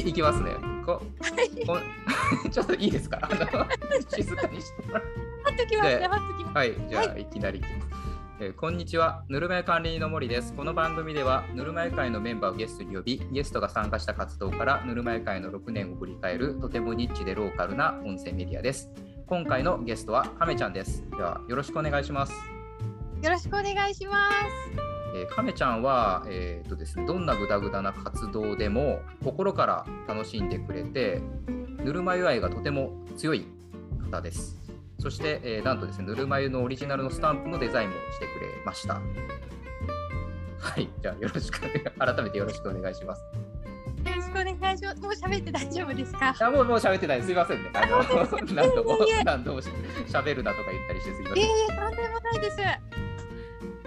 いきますね。ここ ちょっといいですか？静かにしてもらっときますでね、貼っときます。はい、じゃあ、い、きなりいきます。えーこんにちは、ぬるま湯管理人の森です。この番組では、ぬるま湯会のメンバーをゲストに呼び、ゲストが参加した活動から、ぬるま湯会の6年を振り返る、とてもニッチでローカルな音声メディアです。今回のゲストは、亀ちゃんです。では、よろしくお願いします。よろしくお願いします。えー亀ちゃんは、えーとですね、どんなグダグダな活動でも心から楽しんでくれてぬるま湯愛がとても強い方です。そして、えーなんとですねぬるま湯のオリジナルのスタンプのデザインもしてくれました。はいじゃあよろしく改めてよろしくお願いします。よろしくお願いします。もう喋って大丈夫ですか？あもうもう喋ってない。すいませんね。あの 何度も何度もし喋るなとか言ったりしてすいません。いえいえ、とんでもないです。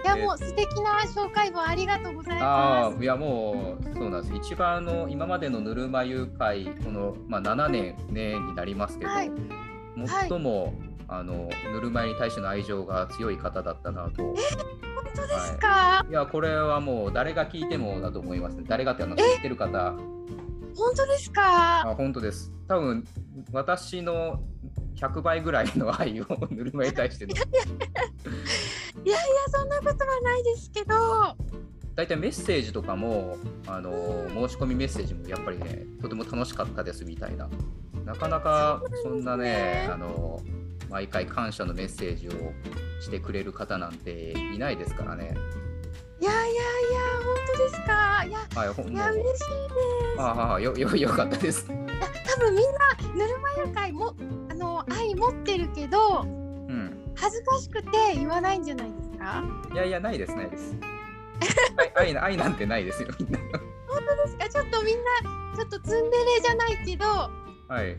いや、えーもう素敵な紹介文ありがとうございあます。あいやもうそうなんです一番あの今までのぬるま湯会この、まあ、7年、ね、になりますけど、はい最も、あのぬるま湯に対しての愛情が強い方だったなと。本当ですか？いやこれはもう誰が聞いてもだと思いますね。誰がってあの知ってる方本当ですか？あ本当です。多分私の100倍ぐらいの愛をぬるま湯に対しての いやいや、そんなことはないですけど。大体メッセージとかもあの申し込みメッセージもやっぱりねとても楽しかったですみたいななかなかそんなねあの毎回感謝のメッセージをしてくれる方なんていないですからね。いやいやいや、本当ですか？いや、はい、いや、嬉しいです。ああよよよかったです。分みんなぬるま湯会もあの愛持ってるけどうん。恥ずかしくて言わないんじゃないですか？いやいやないですないです。愛 愛愛なんてないですよみんな。ですか？ちょっとみんなちょっとツンデレじゃないけどはい。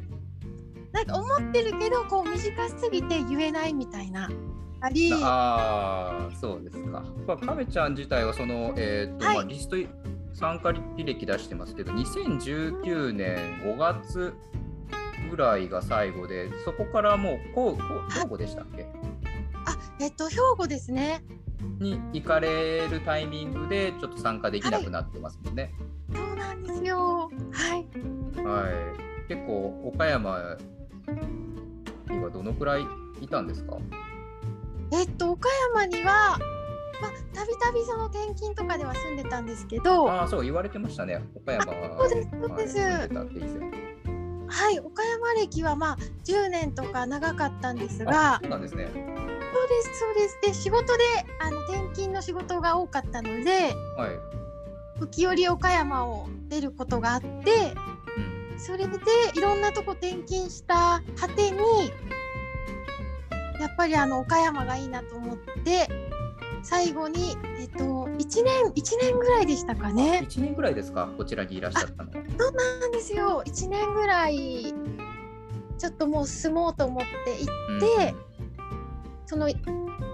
なんか思ってるけどこう短すぎて言えないみたいなありああそうですか。まあ亀ちゃん自体はそのえっ、と、はいまあリスト参加履歴出してますけど、2019年5月ぐらいが最後で、そこからもうこうこう兵庫でしたっけ？あえっと兵庫ですねに行かれるタイミングでちょっと参加できなくなってますもんね。そうなんですよはいはい。結構岡山にはどのくらいいたんですか？えっと岡山にはまあたびたびその転勤とかでは住んでたんですけどああそう言われてましたね。岡山そうですそうですはい、岡山歴はまあ10年とか長かったんですあがそうなんですね。そうですそうですで仕事であの転勤の仕事が多かったのではい。時折岡山を出ることがあってうん。それでいろんなとこ転勤した果てにやっぱりあの岡山がいいなと思って最後にえっと1年1年ぐらいでしたかね1年ぐらいですか、こちらにいらっしゃったのは。そうなんですよ1年ぐらいちょっともう住もうと思って行って、その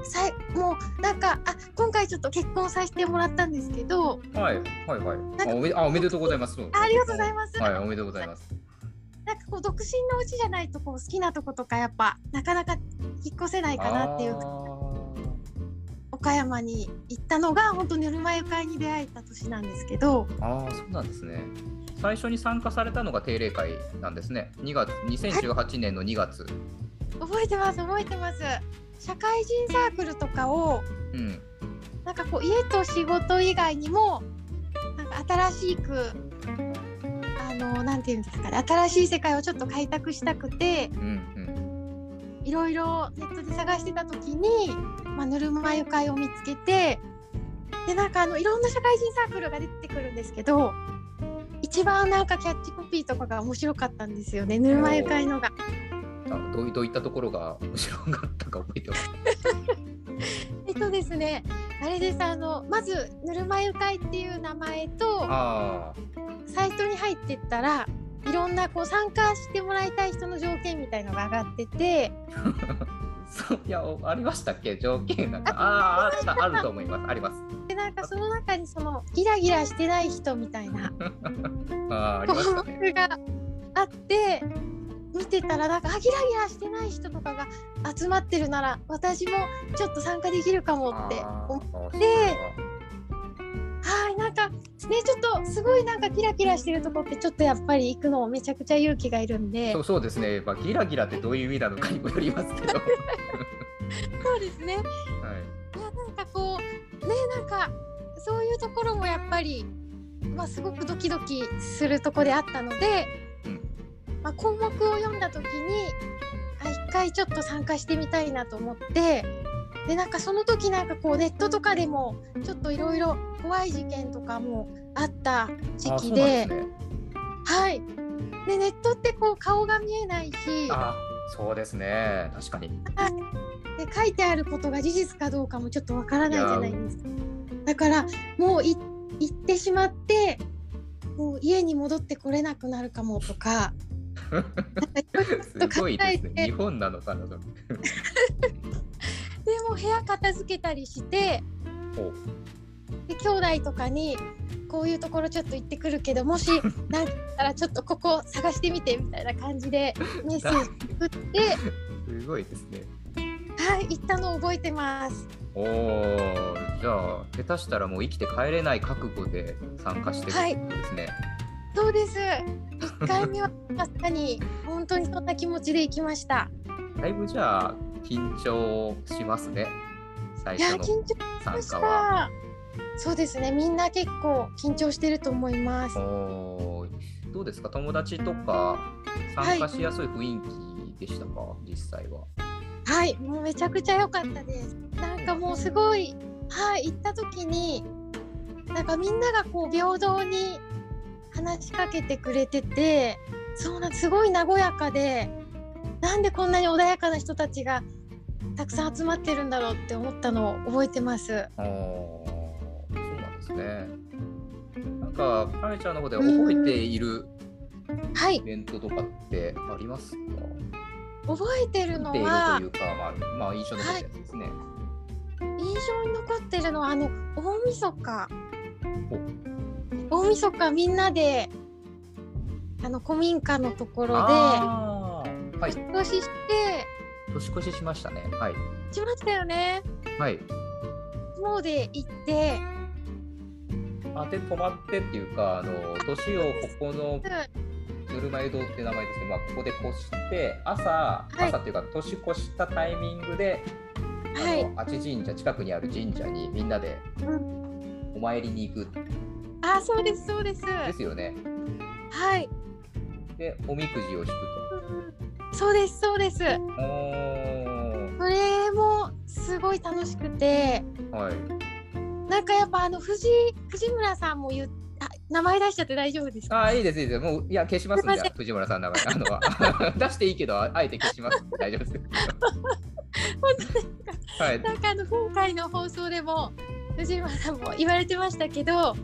さいもうなんかあ今回ちょっと結婚させてもらったんですけどうんはい、はい、はい。あおめあおめでとうございます。あありがとうございます、はい、おめでとうございます。なんかこう独身のうちじゃないとこう好きなとことかやっぱなかなか引っ越せないかなっていう岡山に行ったのが本当にぬるま湯会に出会えた年なんですけどあーあー、そうなんですね。最初に参加されたのが定例会なんですね。2月、2018年の2月。覚えてます覚えてます社会人サークルとかをうん。なんかこう家と仕事以外にもなんか新しくあのなんていうんですかね新しい世界をちょっと開拓したくてうん、うん。いろいろネットで探してた時に、まあ、ぬるま湯会を見つけてでなんかあのいろんな社会人サークルが出てくるんですけど一番なんかキャッチコピーとかが面白かったんですよねぬるま湯会のが。あどういどういったところが面白かったか覚えてます。えっとですねあれですあのまずぬるま湯会っていう名前とあサイトに入ってったらいろんなこう参加してもらいたい人の条件みたいのが上がっててあ。そういやおありましたっけ？条件なんかああーああると思います。あります。でなんかその中にそのギラギラしてない人みたいな。あーありましたね。があって見てたらなんかあギラギラしてない人とかが集まってるなら私もちょっと参加できるかもって思っあーではいなんかねちょっとすごいなんかキラキラしてるとこってちょっとやっぱり行くのめちゃくちゃ勇気がいるんで。そうそうですね、まあ、ギラギラってどういう意味なのかにもよりますけど。はい、そうですね。いやなんかこうねなんかそういうところもやっぱり、まあ、すごくドキドキするとこであったので、うん。まあ、項目を読んだ時にあ一回ちょっと参加してみたいなと思ってでなんかその時なんかこうネットとかでもちょっといろいろ怖い事件とかもあった時期でね。はい。でネットってこう顔が見えないしあそうですね、確かに。で書いてあることが事実かどうかもちょっとわからないじゃないですか。だからもうい行ってしまってもう家に戻ってこれなくなるかもとか すごいですね。日本なのかな、でも部屋片付けたりしてで兄弟とかにこういうところちょっと行ってくるけどもし なんかたらちょっとここ探してみてみたいな感じでメッセージ送って すごいですね。はい行ったのを覚えてます。おお、じゃあ、下手したらもう生きて帰れない覚悟で参加してるってことですね。そうです1回目はまさに本当にそんな気持ちで行きました。だいぶじゃあ、緊張しますね。最初の参加は。た。そうですね。みんな結構緊張してると思います。どうですか？友達とか参加しやすい雰囲気でしたか、実際は。はい、もうめちゃくちゃ良かったです。なんかもうすごい、はい、行った時に、なんかみんながこう平等に話しかけてくれてて、そうなんすごい和やかで、なんでこんなに穏やかな人たちがたくさん集まってるんだろうって思ったのを覚えてます。あーそうなんですね。なんか、カレちゃんの方で覚えているはいイ、ベントとかってありますか？覚えてるの覚えているはというか、まあ、まあ、印象の残ったやつですね。印象に残ってるのはあの大晦日お大晦日みんなであの古民家のところではい、年越しして年越ししましたね。はい。しましたよね。はい。もうで行ってあで、泊まってっていうか、あの、年をここのぬるま湯堂って名前ですけど、まあ、ここで越して、朝、い朝っていうか、年越したタイミングで、はいあち神社、近くにある神社にみんなでうんお参りに行くあそうですそうですですよね。はいで、おみくじを引くそうですそうですそれもすごい楽しくてはい。なんかやっぱあの藤藤村さんも言っあ名前出しちゃって大丈夫ですか？あーいいです、いいです。もう、いや、消しますんで藤村さんの名前。あのは 出していいけど、ああえて消します大丈夫です。はい。なんかあの今回の放送でも藤村さんも言われてましたけどはい。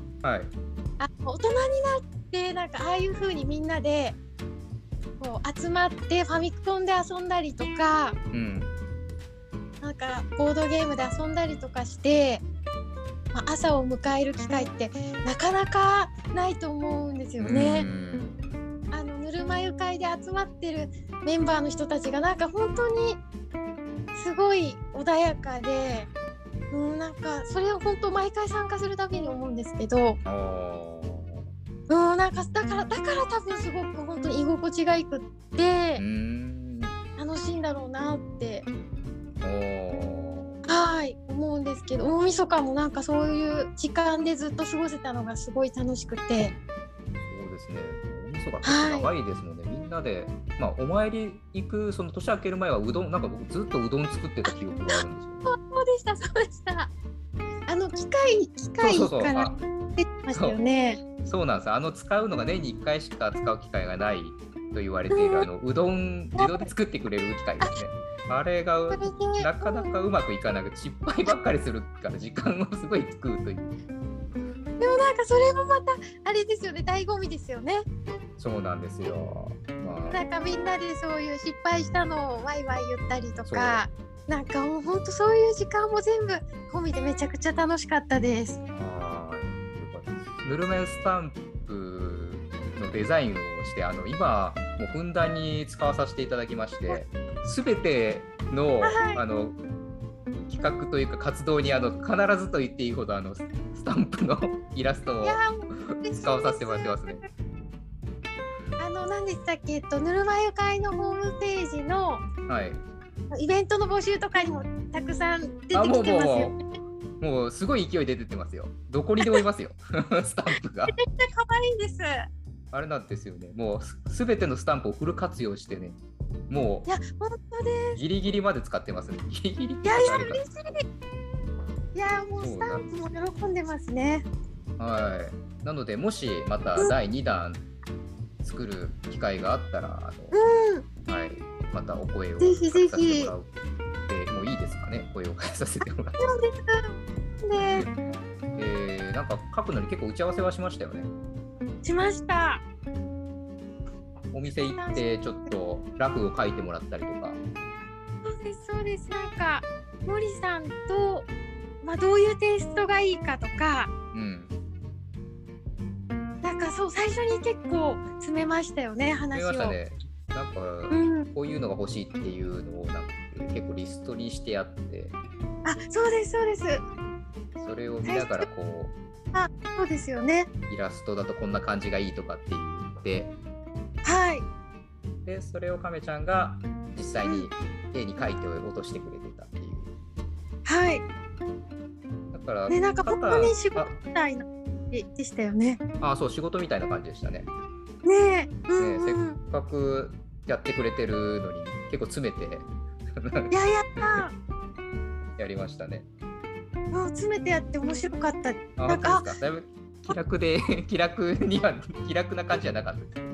あ大人になってなんかああいう風にみんなでこう集まってファミコンで遊んだりとかうん。なんかボードゲームで遊んだりとかして、まあ、朝を迎える機会ってなかなかないと思うんですようね。んあのぬるま湯会で集まってるメンバーの人たちがなんか本当にすごい穏やかで、うん、なんかそれを本当毎回参加するたびに思うんですけど、あうん、なんかだからだから多分すごく本当に居心地がいくって。楽しいんだろうなってはい思うんですけど大晦日もなんかそういう時間でずっと過ごせたのがすごい楽しくてそうですね。お味噌が結構長いですもんね。みんなで、まあ、お参り行く、その年明ける前はうどん、なんか僕ずっとうどん作ってた記憶があるんですよ、ね。そうでしたそうでしたあの機械機械そうそうそうからあ出てましたよね。そうなんです。あの使うのが年に1回しか使う機会がないと言われている、あのうどん、自動で作ってくれる機械ですね。あれがなかなかうまくいかなくて失敗ばっかりするから時間をすごい食うという。でもなんかそれもまたあれですよね。醍醐味ですよね。そうなんですよ。まあ。なんかみんなでそういう失敗したのをワイワイ言ったりとかなんかもうほんとそういう時間も全部込みでめちゃくちゃ楽しかったですぬるま湯スタンプのデザインをして、あの今、もうふんだんに使わさせていただきまして、すべての,、はいあの企画というか活動にあの必ずと言っていいほどあのスタンプの イラストを使わさせてもらってますね。あの何でしたっけ？えっとぬるま湯会のホームページのはい。イベントの募集とかにもたくさん出てきてますよ。もうすごい勢いで出てますよ。どこにでもいますよ。スタンプが。めっちゃ可愛いです。あれなんですよね。もうすすべてのスタンプをフル活用してね。もいや本当でうギリギリまで使ってますね。ギリギリいやいや嬉しい。いやもうスタンプも喜んでますね。はい。なので、もしまた第2弾作る機会があったら、あうん。のはい、またお声をぜひぜひかけさせてもらうですかね、声を変えさせてもらって。ねえー、なんか書くのに結構打ち合わせはしましたよね。しました。お店行って、ちょっとラフを書いてもらったりとか。そうですそうですなんか森さんとまあどういうテイストがいいかとかうん。なんかそう最初に結構詰めましたよね見話を。ましたね。なんか、うん。こういうのが欲しいっていうのをなんか結構リストにしてあって、あそうですそうです。それを見ながらこそうですよね。うイラストだとこんな感じがいいとかって言って、はい。でそれを亀ちゃんが実際に絵に描いて落としてくれてたっていう。はい。だから、ねなんか本当に仕事あみたいなででしたよね。あそう仕事みたいな感じでしたね。ねえ。うねせっんうん。かくやってくれてるのに結構詰めてい やいややりましたね。もう詰めてやって面白かった。あなんかだいぶ気楽で 気楽には気楽な感じじゃなかったです。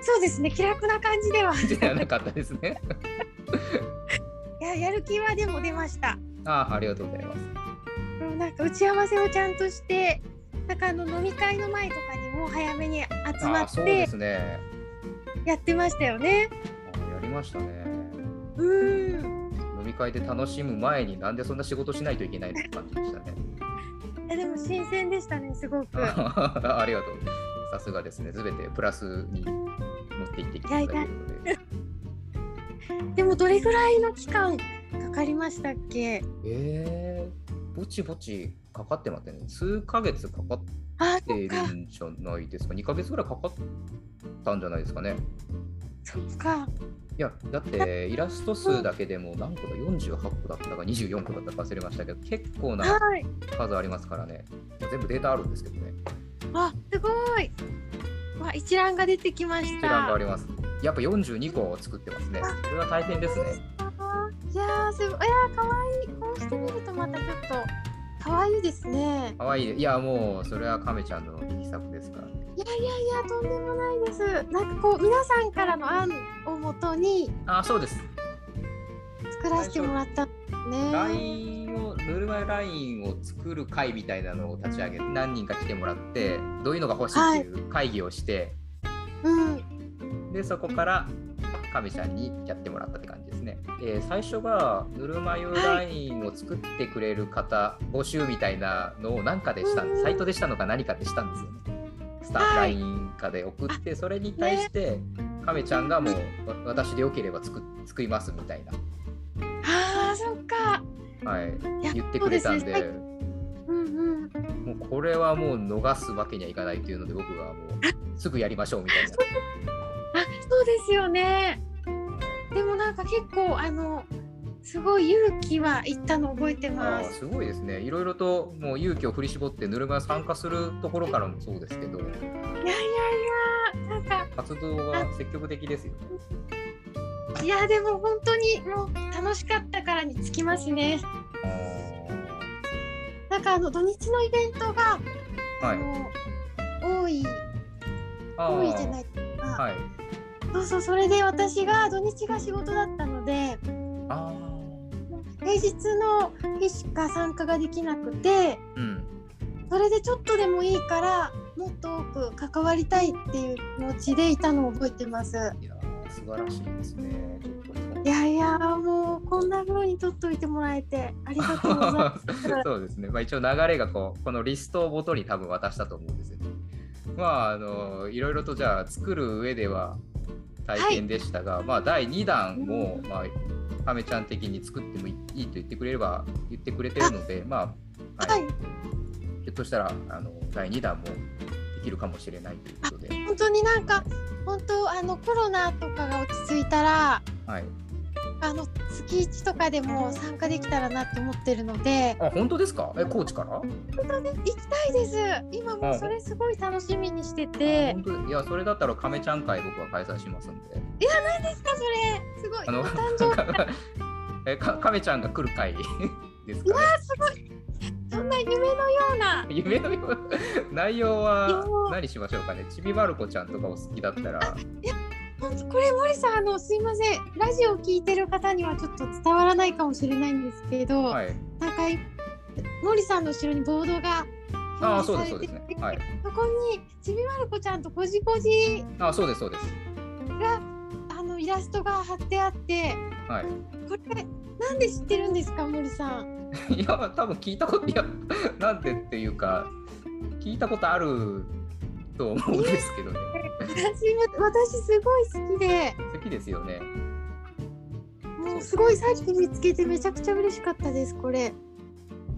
そうですね気楽な感じでは。じゃなかったですね。いややる気はでも出ました。あありがとうございます。うんなんか打ち合わせをちゃんとして。なんかあの飲み会の前とかにも早めに集まってあそうですね。やってましたよね。あやりましたね。うん。飲み会で楽しむ前になんでそんな仕事しないといけないのって感じでしたね。えでも新鮮でしたねすごく。ありがとう。さすがですね。すべてプラスに持っていっていただいているので。でもどれぐらいの期間かかりましたっけ？えー、ぼちぼちかかってますね。数ヶ月かかってるんじゃないですか。2ヶ月ぐらいかかったんじゃないですかね。そっか。いや、だってイラスト数だけでも何個だ、48個だったか24個だったか忘れましたけど、結構なはい。数ありますからね。全部データあるんですけどね。あすごい。わ一覧が出てきました。一覧があります。やっぱ42個作ってますね。これは大変ですね。いやーすごい。いやー可愛いこうしてみるとまたちょっと可愛いですね。かわいい。いや、もうそれは亀ちゃんの力作ですから。いやいやいやとんでもないです。なんかこう皆さんからの案をもとにあ、そうです。作らせてもらったんですね。LINE を、ぬるま湯 LINE を作る会みたいなのを立ち上げて、何人か来てもらって、どういうのが欲しいっていう会議をして、うん。で、そこから亀ちゃんにやってもらったって感じですね。えー最初がぬるま湯 LINE を作ってくれる方、募集みたいなのを何かでした、うんサイトでしたのか何かでしたんですよね。スター、はい LINE かで送って、それに対して、亀ちゃんがもうわ私でよければ作作りますみたいな、ああそっか。はい、いや言ってくれたんで。そうですねうんうん。もうこれはもう逃すわけにはいかないというので僕はもうすぐやりましょうみたいな。あそうですよね。でもなんか結構あのすごい勇気はいったの覚えてあます。ーすごいですね。いろいろともう勇気を振り絞ってぬるま湯参加するところからもそうですけど、いやいやいやなんか活動が積極的ですよ。いやでも本当にもう楽しかったからにつきますね。なんかあの土日のイベントが、はい。多い多いじゃないですか。はい。そうそうそれで私が土日が仕事だったのであ平日の日しか参加ができなくてーうん。それでちょっとでもいいからもっと多く関わりたいっていう気持ちでいたのを覚えてます。いやー素晴らしいですね。いやいやもうこんな風に取っといてもらえてありがとうございます。そうですね。まあ一応流れがこうこのリストをもとに多分渡したと思うんですよね。まああのいろいろとじゃあ作る上では大変でしたが、まあ第2弾も、まあ亀ちゃん的に作ってもいいと言ってくれれば言ってくれてるので、まあ、はい、ひょっとしたらあの第2弾もできるかもしれないということで、本当になんか本当あのコロナとかが落ち着いたらはい、あの月一とかでも参加できたらなって思ってるので。あ本当ですか？え高知から？本当ね行きたいです。今もうそれすごい楽しみにしてて。本当いやそれだったら亀ちゃん会僕は開催しますんで。何ですかそれ。すごい。あのお誕生日。えか亀ちゃんが来る会 ですかね。すごい。そんな夢のような。夢のよう 内容はよ何しましょうかね。ちびまる子ちゃんとかお好きだったら。本当これ森さんあのすいません。ラジオ聞いてる方にはちょっと伝わらないかもしれないんですけど、はい。なんかい森さんの後ろにボードがああそう表ですそうです示されててね。はい。そこにちびまる子ちゃんとこじこじあそうですそうです。があのイラストが貼ってあってはい。これなんで知ってるんですか森さん？いや多分聞いたこといやなんでっていうか聞いたことあると思うんですけどね私も私すごい好きで。好きですよね。もうすごいさっき見つけてめちゃくちゃ嬉しかったですこれ。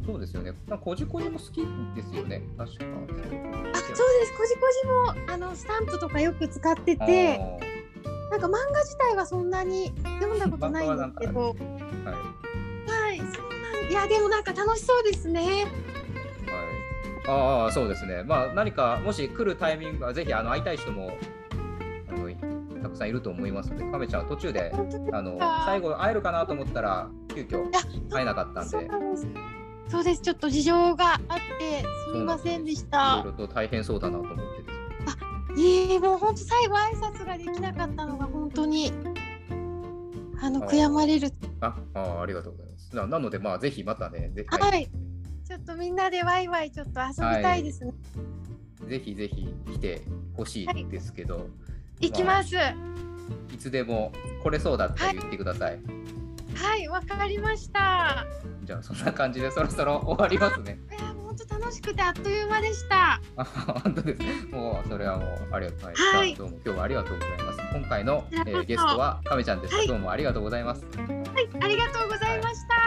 そうですよね。まあこじこじも好きですよね。確か。あそうです。こじこじもあのスタンプとかよく使ってて。なんか漫画自体はそんなに読んだことないんですけど。はい。はい。そうなんいやでもなんか楽しそうですね。はい、ああそうですね、まあ、何かもし来るタイミングはぜひあの会いたい人もあのたくさんいると思いますので、亀ちゃん、途中であのか最後会えるかなと思ったら、急遽会えなかったんで、そうです。ちょっと事情があってすみませんでしいたろいろと大変そうだなと思ってです。いえもう本当最後挨拶ができなかったのが本当にあの悔やまれる。ああありがとうございます。ななので、まあ、ぜひまたね、ぜひ、はいちょっとみんなでワイワイちょっと遊びたいですね、ぜひぜひ来てほしいですけど、行きます。いつでも来れそうだって言ってください。はい。わかりました。じゃあ、そんな感じでそろそろ終わりますね。いや本当楽しくてあっという間でした。あ本当です。もうそれはもうありがとうござい。ます。はいどうも今日はありがとうございます。今回の、えーゲストは亀ちゃんでした、はい。どうもありがとうございます。はい。ありがとうございました